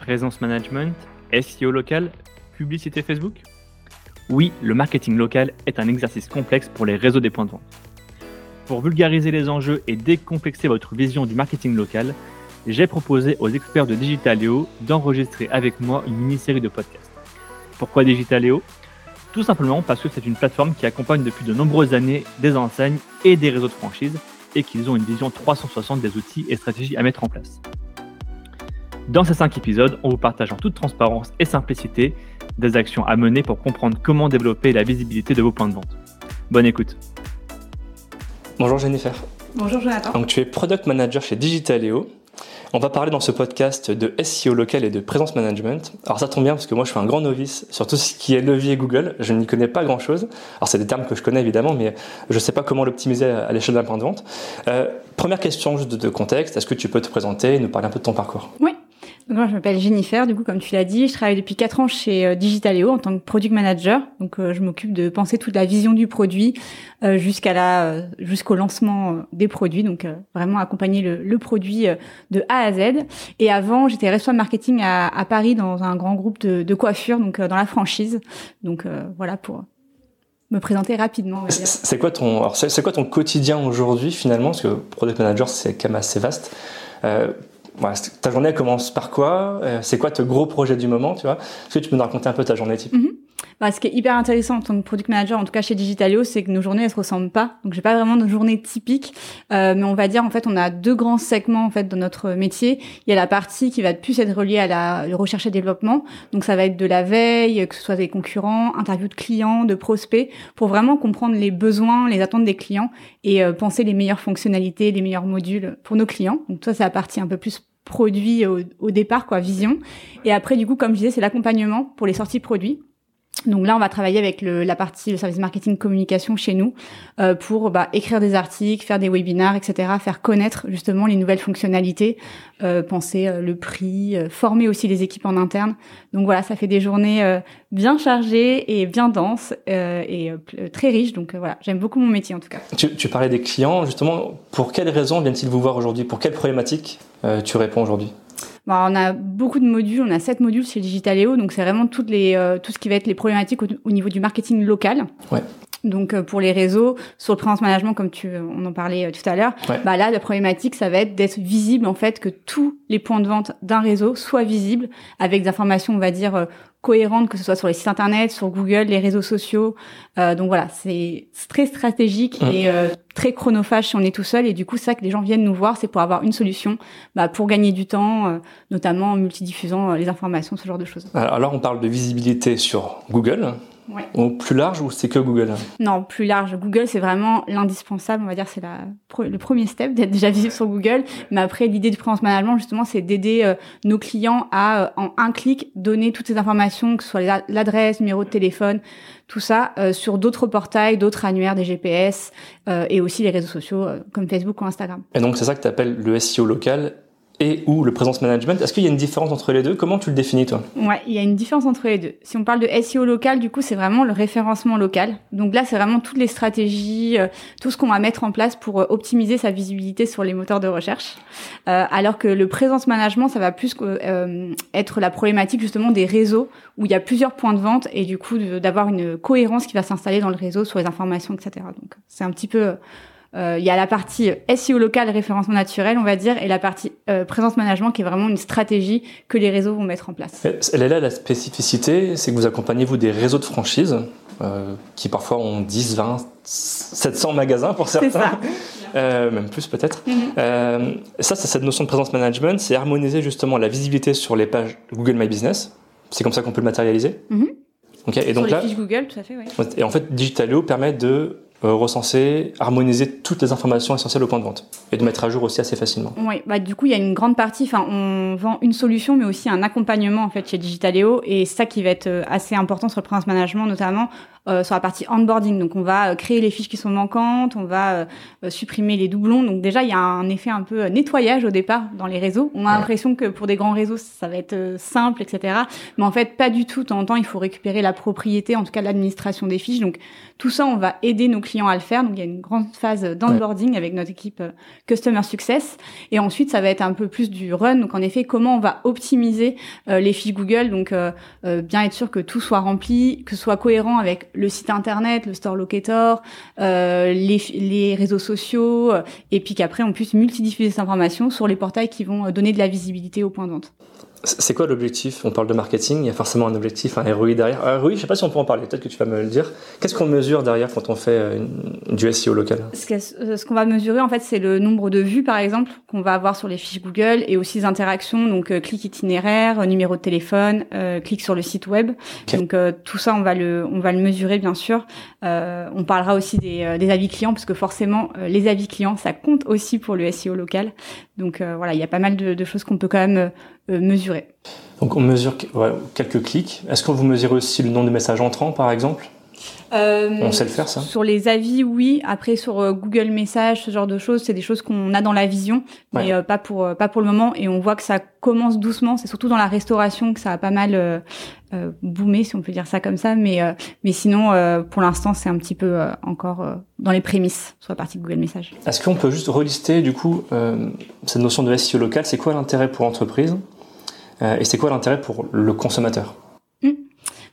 Présence management, SEO local, publicité Facebook? Oui, le marketing local est un exercice complexe pour les réseaux des points de vente. Pour vulgariser les enjeux et décomplexer votre vision du marketing local, j'ai proposé aux experts de Digitaleo d'enregistrer avec moi une mini-série de podcasts. Pourquoi Digitaleo Tout simplement parce que c'est une plateforme qui accompagne depuis de nombreuses années des enseignes et des réseaux de franchise et qu'ils ont une vision 360 des outils et stratégies à mettre en place. Dans ces 5 épisodes, on vous partage en toute transparence et simplicité des actions à mener pour comprendre comment développer la visibilité de vos points de vente. Bonne écoute. Bonjour Jennifer. Bonjour Jonathan. Donc tu es product manager chez Digitaleo. On va parler dans ce podcast de SEO local et de présence management. Alors ça tombe bien parce que moi je suis un grand novice sur tout ce qui est levier Google. Je n'y connais pas grand chose. Alors c'est des termes que je connais évidemment, mais je ne sais pas comment l'optimiser à l'échelle d'un point de vente. Euh, première question juste de contexte. Est-ce que tu peux te présenter et nous parler un peu de ton parcours? Oui. Donc moi, je m'appelle Jennifer, du coup, comme tu l'as dit, je travaille depuis quatre ans chez euh, Digitaleo en tant que product manager. Donc, euh, je m'occupe de penser toute la vision du produit euh, jusqu'à la jusqu'au lancement des produits. Donc, vraiment accompagner le, le, produit de A à Z. Et avant, j'étais responsable marketing à, à, Paris dans un grand groupe de, de coiffure, donc dans la franchise. Donc, voilà pour me présenter rapidement. C'est quoi ton c'est quoi ton quotidien aujourd'hui finalement? Parce que product manager, c'est quand même assez vaste. Euh, ta journée commence par quoi? Euh, C'est quoi ton gros projet du moment tu vois? Est-ce que tu peux nous raconter un peu ta journée type? Mhm. Bah, Ce qui est hyper intéressant en tant que product manager, en tout cas chez Digitalio, c'est que nos journées elles se ressemblent pas. Donc j'ai pas vraiment de journée typique, euh, mais on va dire en fait on a deux grands segments en fait dans notre métier. Il y a la partie qui va plus être reliée à la recherche et développement. Donc ça va être de la veille, que ce soit des concurrents, interviews de clients, de prospects, pour vraiment comprendre les besoins, les attentes des clients et euh, penser les meilleures fonctionnalités, les meilleurs modules pour nos clients. Donc ça c'est la partie un peu plus produit au, départ, quoi, vision. Et après, du coup, comme je disais, c'est l'accompagnement pour les sorties produits. Donc là, on va travailler avec le, la partie le service marketing communication chez nous euh, pour bah, écrire des articles, faire des webinars, etc., faire connaître justement les nouvelles fonctionnalités, euh, penser euh, le prix, euh, former aussi les équipes en interne. Donc voilà, ça fait des journées euh, bien chargées et bien denses et très riches. Donc voilà, j'aime beaucoup mon métier en tout cas. Tu, tu parlais des clients, justement, pour quelles raisons viennent-ils vous voir aujourd'hui? Pour quelles problématiques tu réponds aujourd'hui? Bah, on a beaucoup de modules, on a sept modules chez Digitaleo, donc c'est vraiment toutes les, euh, tout ce qui va être les problématiques au, niveau du marketing local. Donc euh, pour les réseaux, sur le présence management comme tu on en parlait euh, tout à l'heure, bah là la problématique ça va être d'être visible en fait que tous les points de vente d'un réseau soient visibles avec des informations on va dire cohérentes que ce soit sur les sites internet, sur Google, les réseaux sociaux. Euh, donc voilà, c'est très stratégique et euh, très chronophage si on est tout seul. Et du coup, ça que les gens viennent nous voir, c'est pour avoir une solution bah, pour gagner du temps, euh, notamment en multidiffusant les informations, ce genre de choses. Alors on parle de visibilité sur Google. Ou plus large ou c'est que Google? Non, plus large. Google, c'est vraiment l'indispensable. On va dire c'est le premier step d'être déjà visible sur Google. Mais après, l'idée du présence management, justement, c'est d'aider euh, nos clients à, euh, en un clic, donner toutes ces informations, que ce soit l'adresse, numéro de téléphone, tout ça, euh, sur d'autres portails, d'autres annuaires, des GPS et aussi les réseaux sociaux comme Facebook ou Instagram. Et donc, c'est ça que tu appelles le SEO local et ou le présence management. Est-ce qu'il y a une différence entre les deux? Comment tu le définis toi? Ouais, il y a une différence entre les deux. Si on parle de SEO local, du coup, c'est vraiment le référencement local. Donc là, c'est vraiment toutes les stratégies, euh, tout ce qu'on va mettre en place pour euh, optimiser sa visibilité sur les moteurs de recherche. Euh, alors que le présence management, ça va plus être la problématique justement des réseaux où il y a plusieurs points de vente et du coup d'avoir une cohérence qui va s'installer dans le réseau sur les informations, etc. Donc c'est un petit peu euh, il y a la partie SEO local, référencement naturel, on va dire, et la partie euh, présence management qui est vraiment une stratégie que les réseaux vont mettre en place. Elle est là la spécificité, c'est que vous accompagnez vous des réseaux de franchise euh, qui parfois ont 10, 20, 700 magasins pour certains. Euh, même plus peut-être. Mm euh, ça, c'est cette notion de présence management, c'est harmoniser justement la visibilité sur les pages Google My Business. C'est comme ça qu'on peut le matérialiser. Mm okay, et donc sur les fiches Google, tout à fait. Oui. Et en fait, Digitalio permet de euh, recenser, harmoniser toutes les informations essentielles au point de vente et de mettre à jour aussi assez facilement. Oui, bah du coup il y a une grande partie. Enfin, on vend une solution, mais aussi un accompagnement en fait chez Digitaleo et ça qui va être euh, assez important sur le présence management notamment euh, sur la partie onboarding. Donc on va euh, créer les fiches qui sont manquantes, on va supprimer les doublons. Donc déjà il y a un effet un peu nettoyage au départ dans les réseaux. On a l'impression que pour des grands réseaux ça va être simple, etc. Mais en fait pas du tout. De temps en temps il faut récupérer la propriété, en tout cas l'administration des fiches. Donc tout ça on va aider nos clients à le faire. Donc il y a une grande phase d'onboarding avec notre équipe Customer Success. Et ensuite ça va être un peu plus du run. Donc en effet comment on va optimiser les fiches Google. Donc bien être sûr que tout soit rempli, que ce soit cohérent avec le site internet, le store locator, euh, les, les, réseaux sociaux, euh, et puis qu'après on puisse multidiffuser cette information sur les portails qui vont euh, donner de la visibilité au point de vente. C'est quoi l'objectif? On parle de marketing, il y a forcément un objectif, un ROI derrière. Un ROI, je ne sais pas si on peut en parler, peut-être que tu vas me le dire. Qu'est-ce qu'on mesure derrière quand on fait euh, du SEO local? Ce qu'on va mesurer, en fait, c'est le nombre de vues, par exemple, qu'on va avoir sur les fiches Google et aussi les interactions, donc euh, clic itinéraire, numéro de téléphone, euh, clic sur le site web. Donc tout ça, on va le, on va le mesurer, bien sûr. on parlera aussi des, des, avis clients, parce que forcément, les avis clients, ça compte aussi pour le SEO local. Donc voilà, il y a pas mal de, de choses qu'on peut quand même mesurer. Donc on mesure quelques clics. Est-ce qu'on vous mesure aussi le nombre de messages entrants, par exemple? Euh, on sait le faire, ça Sur les avis, oui. Après, sur euh, Google Messages, ce genre de choses, c'est des choses qu'on a dans la vision, mais euh, pas pour pas pour le moment. Et on voit que ça commence doucement. C'est surtout dans la restauration que ça a pas mal boomé, si on peut dire ça comme ça. Mais mais sinon, pour l'instant, c'est un petit peu encore dans les prémices sur la partie Google Messages. Est-ce qu'on peut juste relister du coup cette notion de SEO local? C'est quoi l'intérêt pour l'entreprise? Euh, et c'est quoi l'intérêt pour le consommateur?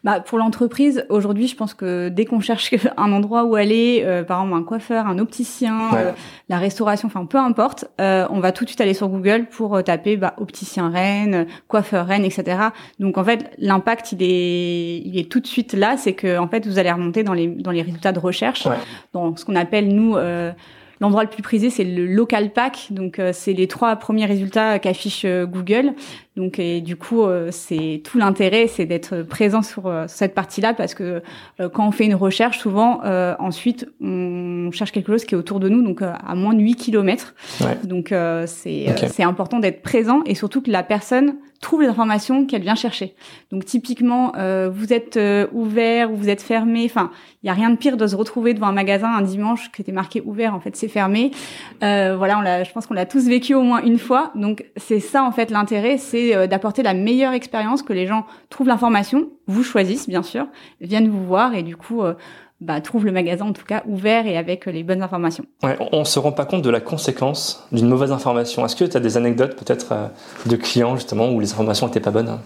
Bah, pour l'entreprise, aujourd'hui, je pense que dès qu'on cherche un endroit où aller, euh, par exemple un coiffeur, un opticien, euh, la restauration, enfin peu importe, on va tout de suite aller sur Google pour taper bah, opticien Rennes, coiffeur Rennes, etc. Donc en fait, l'impact il est il est tout de suite là, c'est que en fait vous allez remonter dans les dans les résultats de recherche, dans ce qu'on appelle nous L'endroit le plus prisé, c'est le local pack. Donc, euh, c'est les trois premiers résultats qu'affiche euh, Google. Donc, et du coup, euh, c'est tout l'intérêt, c'est d'être présent sur cette partie-là parce que quand on fait une recherche, souvent, ensuite, on cherche quelque chose qui est autour de nous, donc à moins de 8 km. Donc, c'est c'est important d'être présent et surtout que la personne trouve les informations qu'elle vient chercher. Donc typiquement, euh, vous êtes euh, ouvert ou vous êtes fermé. Enfin, il y a rien de pire de se retrouver devant un magasin un dimanche qui était marqué ouvert. En fait, c'est fermé. Euh, voilà, on l'a, je pense qu'on l'a tous vécu au moins une fois. Donc c'est ça en fait l'intérêt, c'est euh, d'apporter la meilleure expérience, que les gens trouvent l'information, vous choisissent bien sûr, viennent vous voir et du coup bah, trouve le magasin en tout cas ouvert et avec les bonnes informations. Ouais, on ne se rend pas compte de la conséquence d'une mauvaise information. Est-ce que tu as des anecdotes peut-être euh, de clients justement où les informations n'étaient pas bonnes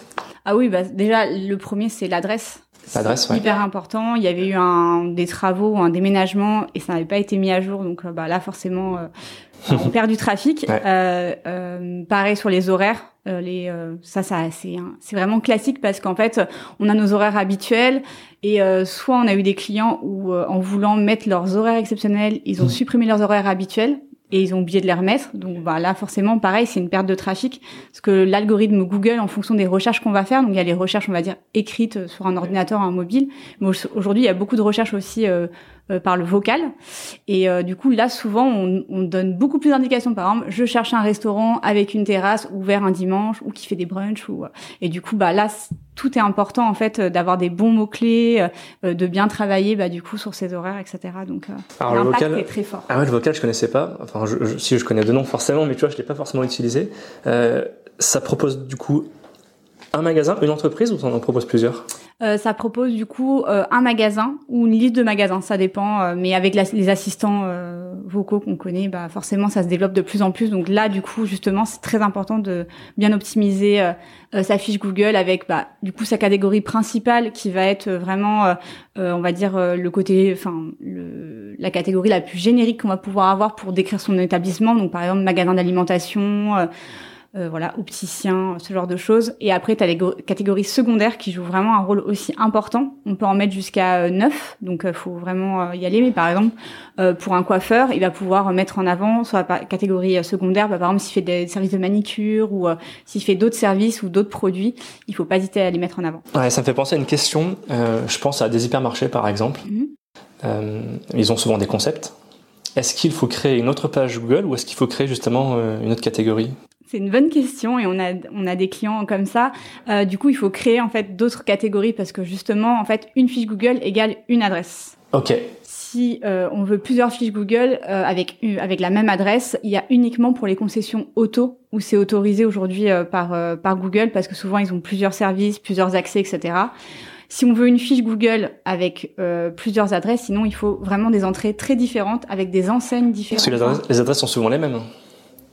Ah oui, bah, déjà le premier c'est l'adresse. L'adresse, ouais. Hyper important. Il y avait eu un, des travaux, un déménagement et ça n'avait pas été mis à jour. Donc euh, bah, là forcément, euh, on perd du trafic. Euh, euh, pareil sur les horaires. Euh, les, euh, ça, ça c'est c'est vraiment classique parce qu'en fait, on a nos horaires habituels et soit on a eu des clients où, en voulant mettre leurs horaires exceptionnels, ils ont mmh. supprimé leurs horaires habituels et ils ont oublié de les remettre. Donc bah, là, forcément, pareil, c'est une perte de trafic. Parce que l'algorithme Google, en fonction des recherches qu'on va faire, donc il y a les recherches, on va dire, écrites sur un ordinateur, un mobile. Mais aujourd'hui, il y a beaucoup de recherches aussi euh, euh, par le vocal. Et euh, du coup, là, souvent, on, on donne beaucoup plus d'indications. Par exemple, je cherche un restaurant avec une terrasse ouvert un dimanche ou qui fait des brunchs. Ou, et du coup, bah là, tout est important en fait d'avoir des bons mots clés, de bien travailler bah, du coup sur ses horaires, etc. Donc l'impact est très fort. Ah ouais, le vocal je connaissais pas. Enfin, je, si je connais de nom forcément, mais tu vois, je l'ai pas forcément utilisé. Euh, ça propose du coup un magasin, une entreprise ou ça en propose plusieurs? Euh, ça propose du coup euh, un magasin ou une liste de magasins, ça dépend. Euh, mais avec les assistants euh, vocaux qu'on connaît, bah forcément ça se développe de plus en plus. Donc là, du coup, justement, c'est très important de bien optimiser sa fiche Google avec bah, du coup sa catégorie principale qui va être vraiment, on va dire le côté, enfin la catégorie la plus générique qu'on va pouvoir avoir pour décrire son établissement. Donc par exemple magasin d'alimentation. Euh, voilà, opticien, ce genre de choses. Et après, tu as les catégories secondaires qui jouent vraiment un rôle aussi important. On peut en mettre jusqu'à 9, euh, donc il euh, faut vraiment y aller. Mais par exemple, pour un coiffeur, il va pouvoir mettre en avant sur la catégorie secondaire, bah, par exemple, s'il fait des services de manicure ou s'il fait d'autres services ou d'autres produits, il faut pas hésiter à les mettre en avant. Ouais, ça me fait penser à une question. je pense à des hypermarchés, par exemple. Mhm. ils ont souvent des concepts. Est-ce qu'il faut créer une autre page Google ou est-ce qu'il faut créer justement une autre catégorie? C'est une bonne question et on a on a des clients comme ça. Euh, du coup, il faut créer en fait d'autres catégories parce que justement, en fait, une fiche Google égale une adresse. Ok. Si euh, on veut plusieurs fiches Google euh, avec avec la même adresse, il y a uniquement pour les concessions auto où c'est autorisé aujourd'hui euh, par euh, par Google parce que souvent ils ont plusieurs services, plusieurs accès, etc. Si on veut une fiche Google avec euh, plusieurs adresses, sinon il faut vraiment des entrées très différentes avec des enseignes différentes. Parce que les adresses, les adresses sont souvent les mêmes.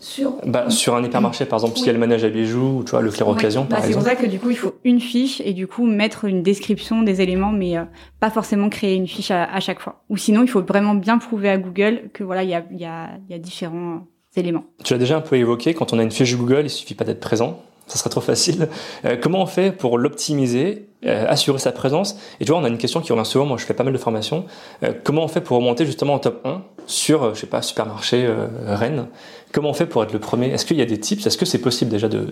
Sur Bah, sur un hypermarché, par exemple, s'il y a le manège à bijoux ou tu vois, le flair occasion, Bah, par c'est pour exemple. ça que du coup il faut une fiche et du coup mettre une description des éléments, mais euh, pas forcément créer une fiche à, à chaque fois. Ou sinon il faut vraiment bien prouver à Google que voilà il y a, y, a, y a différents euh, éléments. Tu l'as déjà un peu évoqué, quand on a une fiche Google, il suffit pas d'être présent. Ça serait trop facile. Euh, comment on fait pour l'optimiser, euh, assurer sa présence? Et tu vois, on a une question qui revient souvent. Moi, je fais pas mal de formations. Euh, comment on fait pour remonter justement en top 1 sur, je sais pas, supermarché Rennes? Comment on fait pour être le premier? Est-ce qu'il y a des tips? Est-ce que c'est possible déjà de,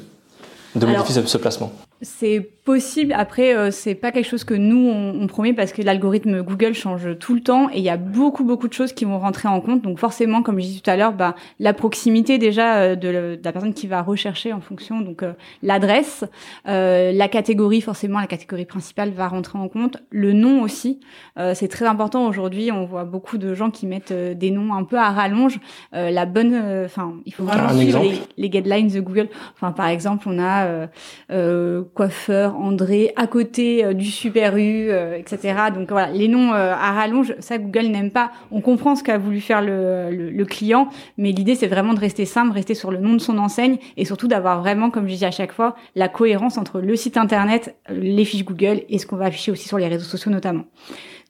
de Alors- modifier ce, ce placement? C'est possible. Après, euh, c'est pas quelque chose que nous on, on promet parce que l'algorithme Google change tout le temps et il y a beaucoup beaucoup de choses qui vont rentrer en compte. Donc forcément, comme je disais tout à l'heure, bah, la proximité déjà euh, de, le- de la personne qui va rechercher en fonction, donc euh, l'adresse, euh, la catégorie forcément, la catégorie principale va rentrer en compte, le nom aussi. Euh, c'est très important aujourd'hui. On voit beaucoup de gens qui mettent des noms un peu à rallonge. Euh, la bonne, enfin, il faut vraiment suivre les, les guidelines de Google. Enfin, par exemple, on a euh, euh, coiffeur André à côté euh, du Super U, euh, etc. Donc voilà, les noms euh, à rallonge, ça Google n'aime pas. On comprend ce qu'a voulu faire le, le, le client, mais l'idée c'est vraiment de rester simple, rester sur le nom de son enseigne et surtout d'avoir vraiment, comme je dis à chaque fois, la cohérence entre le site internet, les fiches Google et ce qu'on va afficher aussi sur les réseaux sociaux notamment.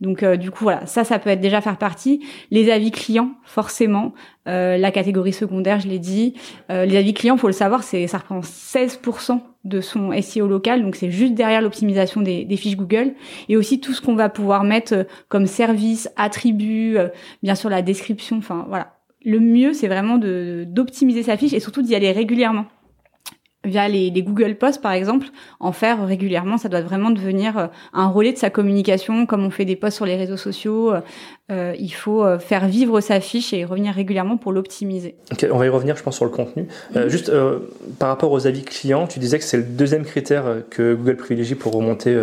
Donc euh, du coup voilà, ça ça peut être déjà faire partie. Les avis clients, forcément. Euh, la catégorie secondaire, je l'ai dit. Euh, les avis clients, faut le savoir, c'est ça reprend 16% de son SEO local, donc c'est juste derrière l'optimisation des, fiches Google, et aussi tout ce qu'on va pouvoir mettre euh, comme service, attributs, euh, bien sûr la description. Enfin voilà, le mieux c'est vraiment d'optimiser sa fiche et surtout d'y aller régulièrement via les, les Google Posts par exemple, en faire régulièrement, ça doit vraiment devenir euh, un relais de sa communication, comme on fait des posts sur les réseaux sociaux. euh, euh, il faut faire vivre sa fiche et revenir régulièrement pour l'optimiser. On va y revenir, je pense, sur le contenu. Euh, juste euh, par rapport aux avis clients, tu disais que c'est le deuxième critère que Google privilégie pour remonter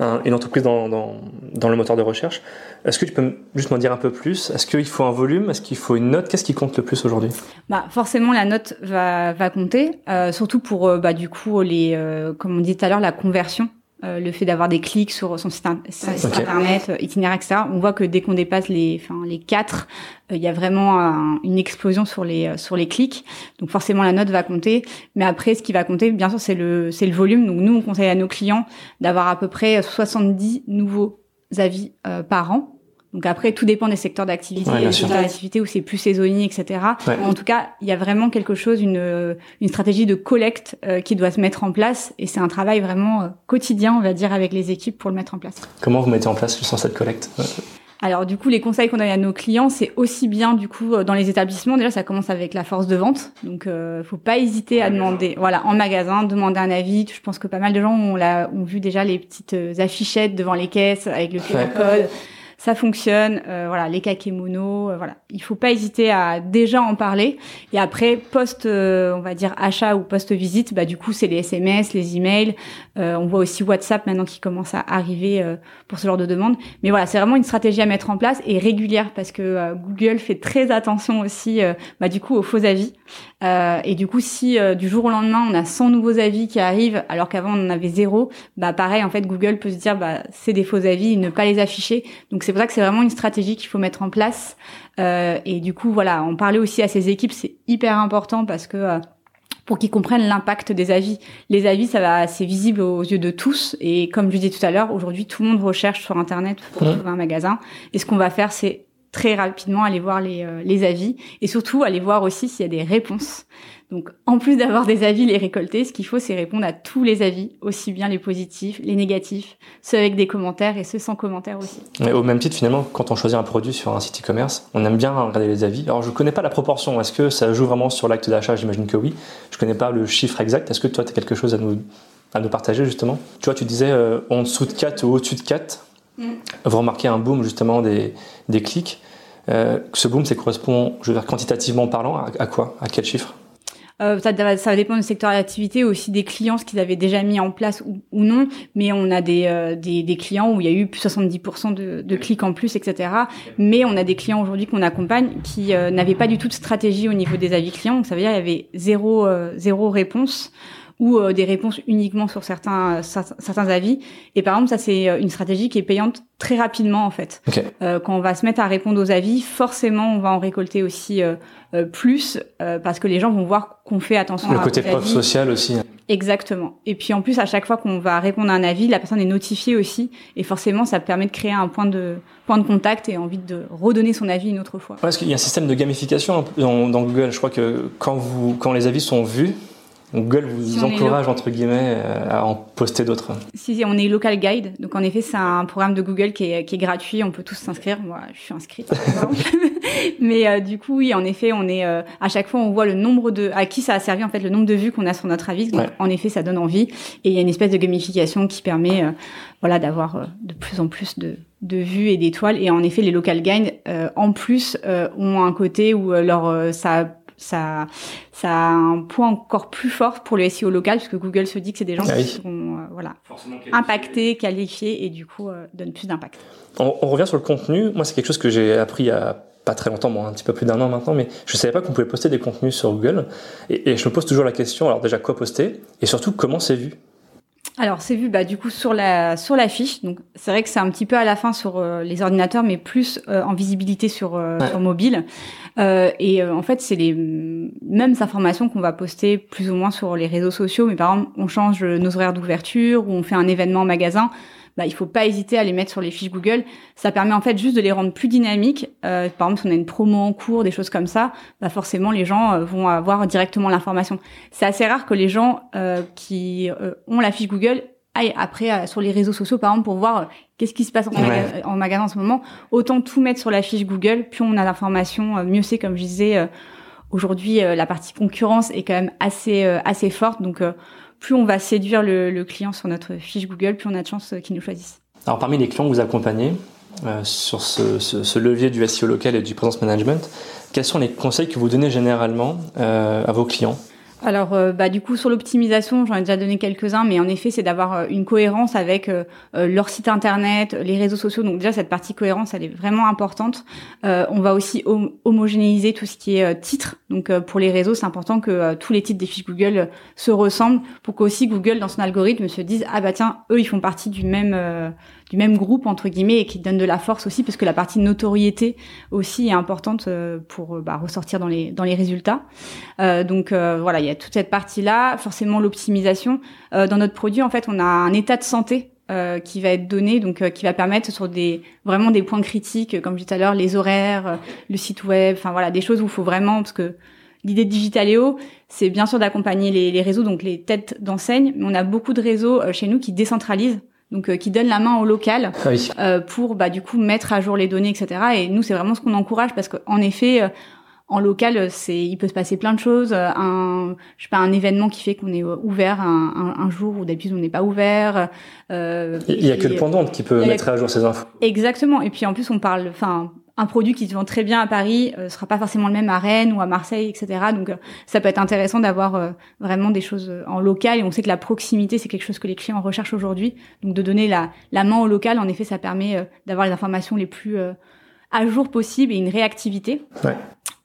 un- une entreprise dans, dans, dans le moteur de recherche. Est-ce que tu peux juste m'en dire un peu plus? Est-ce qu'il faut un volume? Est-ce qu'il faut une note? Qu'est-ce qui compte le plus aujourd'hui? Bah forcément la note va va compter, euh, surtout pour euh, bah du coup les euh, comme on dit tout à l'heure la conversion. euh, le fait d'avoir des clics sur son site, in- site Ok. internet, euh, itinéraire, etc. On voit que dès qu'on dépasse les, enfin les quatre, euh, il y a vraiment un- une explosion sur les euh, sur les clics. Donc forcément la note va compter. Mais après, ce qui va compter, bien sûr, c'est le c'est le volume. Donc nous, on conseille à nos clients d'avoir à peu près 70 nouveaux avis euh, par an. Donc après, tout dépend des secteurs d'activité. Ouais, des secteurs d'activité où c'est plus saisonnier, etc. Ouais. En tout cas, il y a vraiment quelque chose, une, euh, une stratégie de collecte euh, qui doit se mettre en place. Et c'est un travail vraiment euh, quotidien, on va dire, avec les équipes pour le mettre en place. Comment vous mettez en place justement cette collecte? Alors du coup, les conseils qu'on donne à nos clients, c'est aussi bien du coup euh, dans les établissements. Déjà, ça commence avec la force de vente. Donc, euh, faut pas hésiter à demander, voilà, en magasin, demander un avis. Je pense que pas mal de gens ont, la, ont vu déjà les petites euh, affichettes devant les caisses avec le QR Ouais. code. Ça fonctionne, euh, voilà, les kakémonos, euh, voilà. Il faut pas hésiter à déjà en parler. Et après, post, euh, on va dire achat ou post visite, bah du coup c'est les SMS, les emails. Euh, on voit aussi WhatsApp maintenant qui commence à arriver euh, pour ce genre de demande. Mais voilà, c'est vraiment une stratégie à mettre en place et régulière parce que euh, Google fait très attention aussi, bah, du coup, aux faux avis. Euh, et du coup, si euh, du jour au lendemain on a 100 nouveaux avis qui arrivent alors qu'avant on en avait zéro, bah pareil, en fait, Google peut se dire, bah c'est des faux avis, et ne pas les afficher. Donc c'est pour ça que c'est vraiment une stratégie qu'il faut mettre en place. Euh, et du coup, voilà, en parler aussi à ces équipes, c'est hyper important parce que euh, pour qu'ils comprennent l'impact des avis. Les avis, ça va, c'est visible aux yeux de tous. Et comme je disais tout à l'heure, aujourd'hui, tout le monde recherche sur Internet pour Mhm. trouver un magasin. Et ce qu'on va faire, c'est très rapidement aller voir les, euh, les avis et surtout aller voir aussi s'il y a des réponses. Donc, en plus d'avoir des avis, les récolter, ce qu'il faut, c'est répondre à tous les avis, aussi bien les positifs, les négatifs, ceux avec des commentaires et ceux sans commentaires aussi. Mais au même titre, finalement, quand on choisit un produit sur un site e-commerce, on aime bien regarder les avis. Alors, je connais pas la proportion. Est-ce que ça joue vraiment sur l'acte d'achat? J'imagine que oui. Je connais pas le chiffre exact. Est-ce que toi, tu as quelque chose à nous, à nous partager, justement? Tu vois, tu disais euh, en dessous de 4 ou au-dessus de 4. Mm. Vous remarquez un boom, justement, des, des clics. Euh, ce boom, ça correspond, je veux dire, quantitativement parlant, à, à quoi? À quel chiffre? Euh, ça, ça dépend du secteur d'activité, aussi des clients, ce qu'ils avaient déjà mis en place ou, non. Mais on a des, euh, des, des, clients où il y a eu plus 70% de, de, clics en plus, etc. Mais on a des clients aujourd'hui qu'on accompagne qui euh, n'avaient pas du tout de stratégie au niveau des avis clients. Donc ça veut dire qu'il y avait zéro, zéro réponse ou des réponses uniquement sur certains certains avis. Et par exemple, ça c'est une stratégie qui est payante très rapidement en fait. Euh, quand on va se mettre à répondre aux avis, forcément on va en récolter aussi euh, euh, plus parce que les gens vont voir qu'on fait attention. Le côté preuve sociale aussi. Exactement. Et puis en plus, à chaque fois qu'on va répondre à un avis, la personne est notifiée aussi, et forcément, ça permet de créer un point de point de contact et envie de redonner son avis une autre fois. Ouais, parce qu'il y a un système de gamification dans, dans Google. Je crois que quand vous quand les avis sont vus, Google vous encourage entre guillemets euh, à en poster d'autres. Si, on est local guide, donc en effet c'est un programme de Google qui est, qui est gratuit, on peut tous s'inscrire. Moi, je suis inscrite. Mais euh, du coup, oui, en effet, on est euh, à chaque fois on voit le nombre de à qui ça a servi en fait le nombre de vues qu'on a sur notre avis. Donc en effet, ça donne envie et il y a une espèce de gamification qui permet voilà d'avoir de plus en plus de de vues et d'étoiles et en effet les local guides en plus ont un côté où leur ça ça, ça a un point encore plus fort pour le SEO local, puisque Google se dit que c'est des gens ah qui seront euh, voilà, impactés, qualifiés, et du coup euh, donnent plus d'impact. On, revient sur le contenu. Moi, c'est quelque chose que j'ai appris il y a pas très longtemps, bon, un petit peu plus d'un an maintenant, mais je savais pas qu'on pouvait poster des contenus sur Google. Et, et, je me pose toujours la question, alors déjà, quoi poster? Et surtout, comment c'est vu? Alors c'est vu bah du coup sur la sur la fiche. Donc c'est vrai que c'est un petit peu à la fin sur euh, les ordinateurs, mais plus euh, en visibilité sur euh, sur mobile. et en fait c'est les mêmes informations qu'on va poster plus ou moins sur les réseaux sociaux. Mais par exemple on change nos horaires d'ouverture ou on fait un événement en magasin bah, il faut pas hésiter à les mettre sur les fiches Google. Ça permet en fait juste de les rendre plus dynamiques. Euh, par exemple, si on a une promo en cours, des choses comme ça, bah forcément les gens euh, vont avoir directement l'information. C'est assez rare que les gens euh, qui euh, ont la fiche Google aillent après sur les réseaux sociaux, par exemple, pour voir qu'est-ce qui se passe en, en, magasin en ce moment. Autant tout mettre sur la fiche Google, plus on a l'information, mieux c'est. Comme je disais, aujourd'hui, la partie concurrence est quand même assez assez forte, donc plus on va séduire le, client sur notre fiche Google, plus on a de chances qu'il nous choisisse. Alors parmi les clients que vous accompagnez euh, sur ce, levier du SEO local et du presence management, quels sont les conseils que vous donnez généralement euh, à vos clients? Alors, euh, bah, du coup, sur l'optimisation, j'en ai déjà donné quelques-uns, mais en effet, c'est d'avoir euh, une cohérence avec euh, leur site internet, les réseaux sociaux. Donc déjà, cette partie cohérence, elle est vraiment importante. on va aussi homogénéiser tout ce qui est titre. Donc, pour les réseaux, c'est important que tous les titres des fiches Google se ressemblent pour qu'aussi Google, dans son algorithme, se dise ah bah tiens, eux, ils font partie du même du même groupe entre guillemets et qui donne de la force aussi parce que la partie notoriété aussi est importante euh, pour euh, bah, ressortir dans les dans les résultats. Euh, donc euh, voilà, il y a toute cette partie là, forcément l'optimisation. dans notre produit, en fait, on a un état de santé euh, qui va être donné, donc qui va permettre sur des vraiment des points critiques, comme je disais tout à l'heure, les horaires, le site web, enfin voilà, des choses où il faut vraiment parce que l'idée de Digitaléo, c'est bien sûr d'accompagner les, les, réseaux, donc les têtes d'enseigne, mais on a beaucoup de réseaux chez nous qui décentralisent donc euh, qui donne la main au local ah euh, pour bah du coup mettre à jour les données etc et nous c'est vraiment ce qu'on encourage parce qu'en effet euh, en local c'est il peut se passer plein de choses. Un je sais pas un événement qui fait qu'on est ouvert un, un, un jour où d'habitude on n'est pas ouvert il y a que le pendant qui peut mettre à jour ces infos. Exactement. Et puis en plus on parle enfin un produit qui se vend très bien à Paris euh, sera pas forcément le même à Rennes ou à Marseille, etc. Donc euh, ça peut être intéressant d'avoir euh, vraiment des choses euh, en local. Et on sait que la proximité, c'est quelque chose que les clients recherchent aujourd'hui. Donc de donner la, main au local, en effet, ça permet d'avoir les informations les plus à jour possibles et une réactivité. Ouais.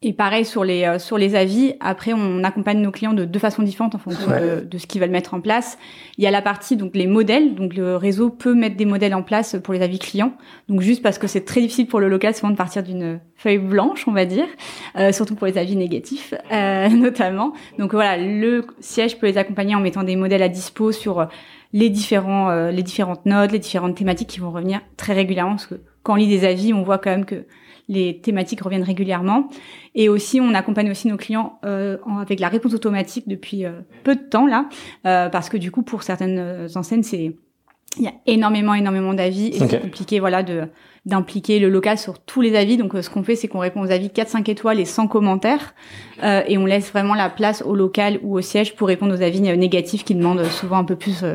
Et pareil sur les euh, sur les avis. Après, on accompagne nos clients de deux façons différentes en fonction de, ce qu'ils veulent mettre en place. Il y a la partie donc les modèles. Donc le réseau peut mettre des modèles en place pour les avis clients. Donc juste parce que c'est très difficile pour le local souvent de partir d'une feuille blanche, on va dire, euh, surtout pour les avis négatifs euh, notamment. Donc voilà, le siège peut les accompagner en mettant des modèles à dispo sur les différents euh, les différentes notes, les différentes thématiques qui vont revenir très régulièrement parce que quand on lit des avis, on voit quand même que les thématiques reviennent régulièrement. Et aussi, on accompagne aussi nos clients euh, avec la réponse automatique depuis euh, peu de temps là, euh, parce que du coup, pour certaines enseignes, c'est il y a énormément, énormément d'avis et c'est compliqué, voilà, de d'impliquer le local sur tous les avis. Donc, ce qu'on fait, c'est qu'on répond aux avis 4-5 étoiles et sans commentaires, et on laisse vraiment la place au local ou au siège pour répondre aux avis négatifs qui demandent souvent un peu plus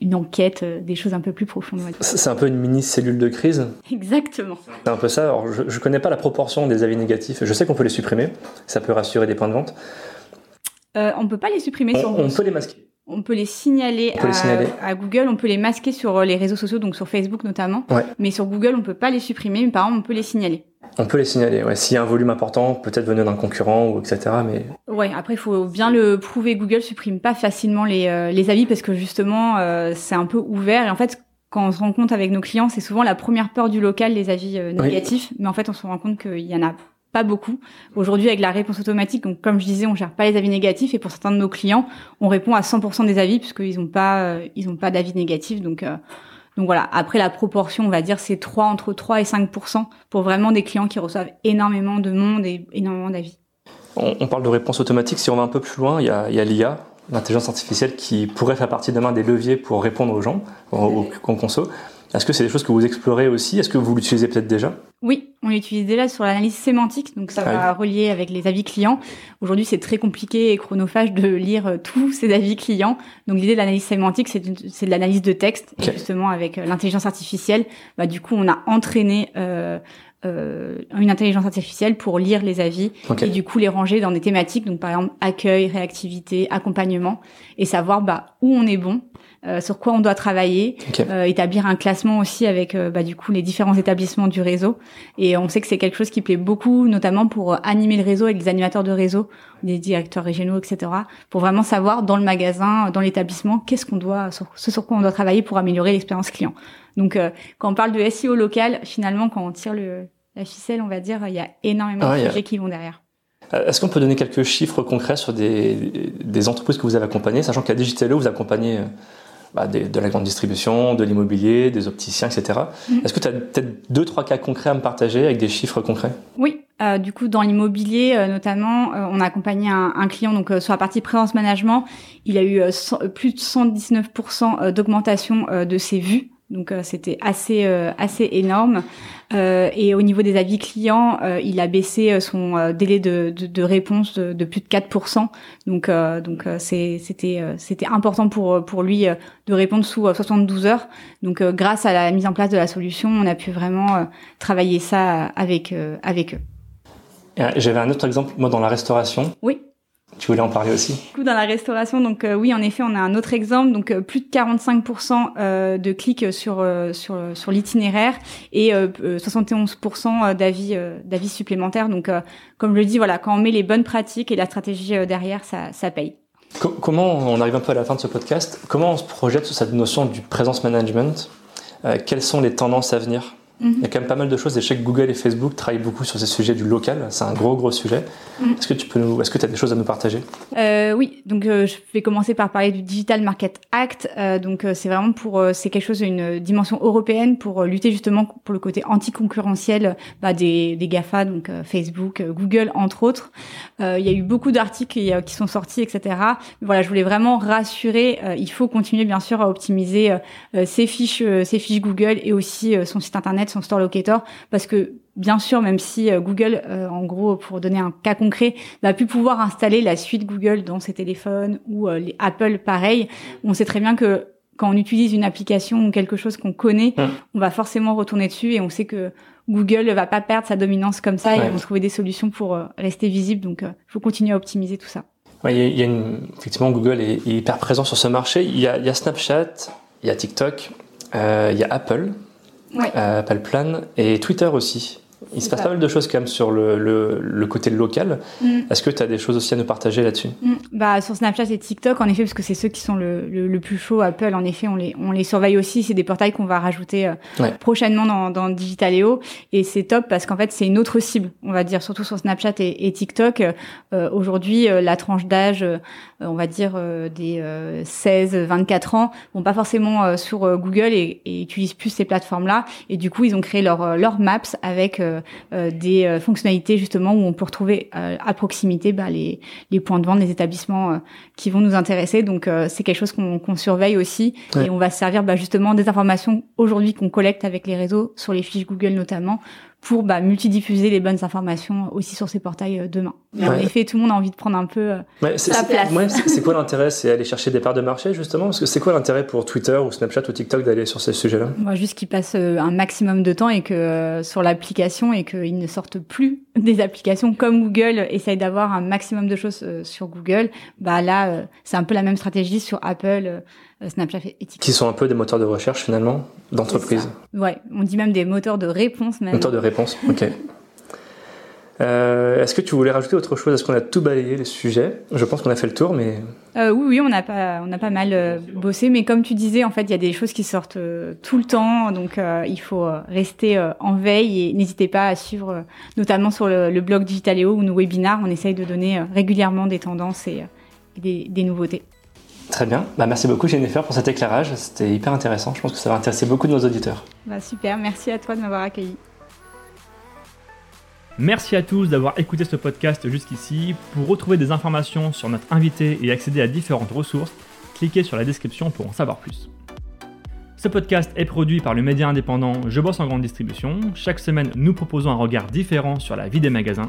une enquête, euh, des choses un peu plus profondes. C'est un peu une mini cellule de crise. Exactement. C'est un peu ça. Alors, je, ne connais pas la proportion des avis négatifs. Je sais qu'on peut les supprimer. Ça peut rassurer des points de vente. euh, On peut pas les supprimer on, sur on peut les masquer. On peut les signaler, peut à, les signaler. à Google, on peut les masquer sur euh, les réseaux sociaux, donc sur Facebook notamment. Ouais. Mais sur Google, on peut pas les supprimer, mais par contre, on peut les signaler. On peut les signaler. Ouais. S'il y a un volume important, peut-être venant d'un concurrent ou etc. Mais Ouais, après, il faut bien le prouver. Google supprime pas facilement les, euh, les avis parce que justement, euh, c'est un peu ouvert. Et en fait, quand on se rend compte avec nos clients, c'est souvent la première peur du local, les avis euh, Oui. négatifs. Mais en fait, on se rend compte qu'il y en a pas beaucoup. Aujourd'hui, avec la réponse automatique, comme je disais, on gère pas les avis négatifs. Et pour certains de nos clients, on répond à 100% des avis puisqu'ils ont pas, euh, ils ont pas d'avis négatifs. Donc, euh, donc voilà. Après, la proportion, on va dire, c'est 3 entre 3 et 5% pour vraiment des clients qui reçoivent énormément de monde et énormément d'avis. on, parle de réponse automatique. Si on va un peu plus loin, il y a, l'IA, l'intelligence artificielle, qui pourrait faire partie demain des leviers pour répondre aux gens, aux, aux, aux consos. Est-ce que c'est des choses que vous explorez aussi? Est-ce que vous l'utilisez peut-être déjà? Oui, on l'utilise déjà sur l'analyse sémantique, donc ça Ah va relier avec les avis clients. Aujourd'hui, c'est très compliqué et chronophage de lire euh, tous ces avis clients. Donc l'idée de l'analyse sémantique, c'est de, l'analyse de texte. Et justement, avec euh, l'intelligence artificielle, bah, du coup, on a entraîné euh, euh, une intelligence artificielle pour lire les avis et du coup les ranger dans des thématiques, donc par exemple accueil, réactivité, accompagnement, et savoir bah, où on est bon, euh, sur quoi on doit travailler, euh, établir un classement aussi avec euh, bah, du coup les différents établissements du réseau. Et on sait que c'est quelque chose qui plaît beaucoup, notamment pour euh, animer le réseau avec les animateurs de réseau, des directeurs régionaux, etc. Pour vraiment savoir dans le magasin, dans l'établissement, qu'est-ce qu'on doit, sur, ce sur quoi on doit travailler pour améliorer l'expérience client. Donc euh, quand on parle de SEO local, finalement quand on tire le, la ficelle, on va dire, il y a énormément Ah, de a- sujets qui vont derrière. Est-ce qu'on peut donner quelques chiffres concrets sur des, des entreprises que vous avez accompagnées, sachant qu'à Digitalo, vous accompagnez bah, des- de la grande distribution, de l'immobilier, des opticiens, etc. Mhm. Est-ce que tu as peut-être deux, trois cas concrets à me partager avec des chiffres concrets? Oui, euh, du coup dans l'immobilier euh, notamment, euh, on a accompagné un, un client donc euh, sur la partie présence management, il a eu euh, plus de 119% euh, d'augmentation euh, de ses vues. Donc euh, c'était assez euh, assez énorme. Euh, et au niveau des avis clients, il a baissé son délai de, de, de réponse de, de plus de 4%. Donc donc c'était c'était important pour pour lui de répondre sous euh, 72 heures. Donc grâce à la mise en place de la solution, on a pu vraiment travailler ça avec avec eux. J'avais un autre exemple, moi, dans la restauration. Oui. Tu voulais en parler aussi? Du coup, dans la restauration, donc euh, oui, en effet, on a un autre exemple, donc euh, plus de 45% euh, de clics sur sur sur l'itinéraire et euh, euh, 71% d'avis d'avis supplémentaires. Donc, comme je le dis, voilà, quand on met les bonnes pratiques et la stratégie derrière, ça ça paye. Co- Comment, on arrive un peu à la fin de ce podcast, comment on se projette sur cette notion du présence management? Quelles sont les tendances à venir? Mhm. Il y a quand même pas mal de choses. Et je sais que Google et Facebook travaillent beaucoup sur ces sujets du local. C'est un gros, gros sujet. Mhm. Est-ce que tu peux nous, est-ce que tu as des choses à nous partager? Euh, oui, donc euh, je vais commencer par parler du Digital Market Act. Euh, donc c'est vraiment pour c'est quelque chose une dimension européenne pour lutter justement pour le côté anticoncurrentiel bah, des, des Gafa, donc Facebook, Google entre autres. Il y a eu beaucoup d'articles qui, qui sont sortis, etc. Mais voilà, je voulais vraiment rassurer. il faut continuer bien sûr à optimiser ses fiches, ses fiches Google et aussi son site internet, son store locator, parce que bien sûr, même si euh, Google, euh, en gros, pour donner un cas concret, va plus pouvoir installer la suite Google dans ses téléphones ou euh, les Apple pareil, on sait très bien que quand on utilise une application ou quelque chose qu'on connaît, Mm. on va forcément retourner dessus et on sait que Google ne va pas perdre sa dominance comme ça et Ouais. ils vont trouver des solutions pour euh, rester visible. Donc, il faut continuer à optimiser tout ça. Ouais, il y a- une, effectivement, Google est, est hyper présent sur ce marché. Il y a, il y a Snapchat, il y a TikTok, il y a Apple, Ouais. euh, Apple Plan et Twitter aussi. Il se passe pas mal de choses quand même sur le, le, le côté local. Mm. Est-ce que tu as des choses aussi à nous partager là-dessus? Mm. Bah sur Snapchat et TikTok en effet parce que c'est ceux qui sont le, le, plus chaud. Apple en effet on les on les surveille aussi. C'est des portails qu'on va rajouter euh, Ouais. prochainement dans, dans Digitaléo et c'est top parce qu'en fait c'est une autre cible. On va dire surtout sur Snapchat et, et TikTok. Euh, Aujourd'hui euh, la tranche d'âge euh, on va dire des 16-24 ans vont pas forcément sur Google et, et utilisent plus ces plateformes là et du coup ils ont créé leur leur Maps avec des euh, fonctionnalités justement où on peut retrouver euh, à proximité bah, les les points de vente, les établissements euh, qui vont nous intéresser. Donc euh, c'est quelque chose qu'on surveille aussi Ouais. et on va se servir bah, justement des informations aujourd'hui qu'on collecte avec les réseaux sur les fiches Google notamment pour bah, multidiffuser les bonnes informations aussi sur ces portails demain. En effet, tout le monde a envie de prendre un peu sa place. c'est quoi l'intérêt? C'est aller chercher des parts de marché justement? Parce que c'est quoi l'intérêt pour Twitter ou Snapchat ou TikTok d'aller sur ces sujets-là? Moi, juste qu'ils passent un maximum de temps et que sur l'application et qu'ils ne sortent plus des applications comme Google essaye d'avoir un maximum de choses sur Google. Bah là, c'est un peu la même stratégie sur Apple euh, Snapchat et TikTok. Qui sont un peu des moteurs de recherche finalement d'entreprise. Ouais, on dit même des moteurs de réponse même. Moteurs de réponse, ok. Euh, Est-ce que tu voulais rajouter autre chose? Est-ce qu'on a tout balayé les sujets? Je pense qu'on a fait le tour, mais euh, oui, oui, on a pas, on a pas mal euh, bossé, mais comme tu disais, en fait, il y a des choses qui sortent euh, tout le temps, donc euh, il faut rester en veille et n'hésitez pas à suivre, notamment sur le, le blog Digitaléo ou nos webinars, on essaye de donner régulièrement des tendances et, et des, des nouveautés. Très bien. Bah, merci beaucoup Jennifer pour cet éclairage. C'était hyper intéressant. Je pense que ça va intéresser beaucoup de nos auditeurs. Bah, super. Merci à toi de m'avoir accueilli. Merci à tous d'avoir écouté ce podcast jusqu'ici. Pour retrouver des informations sur notre invité et accéder à différentes ressources, cliquez sur la description pour en savoir plus. Ce podcast est produit par le média indépendant Je bosse en grande distribution. Chaque semaine, nous proposons un regard différent sur la vie des magasins,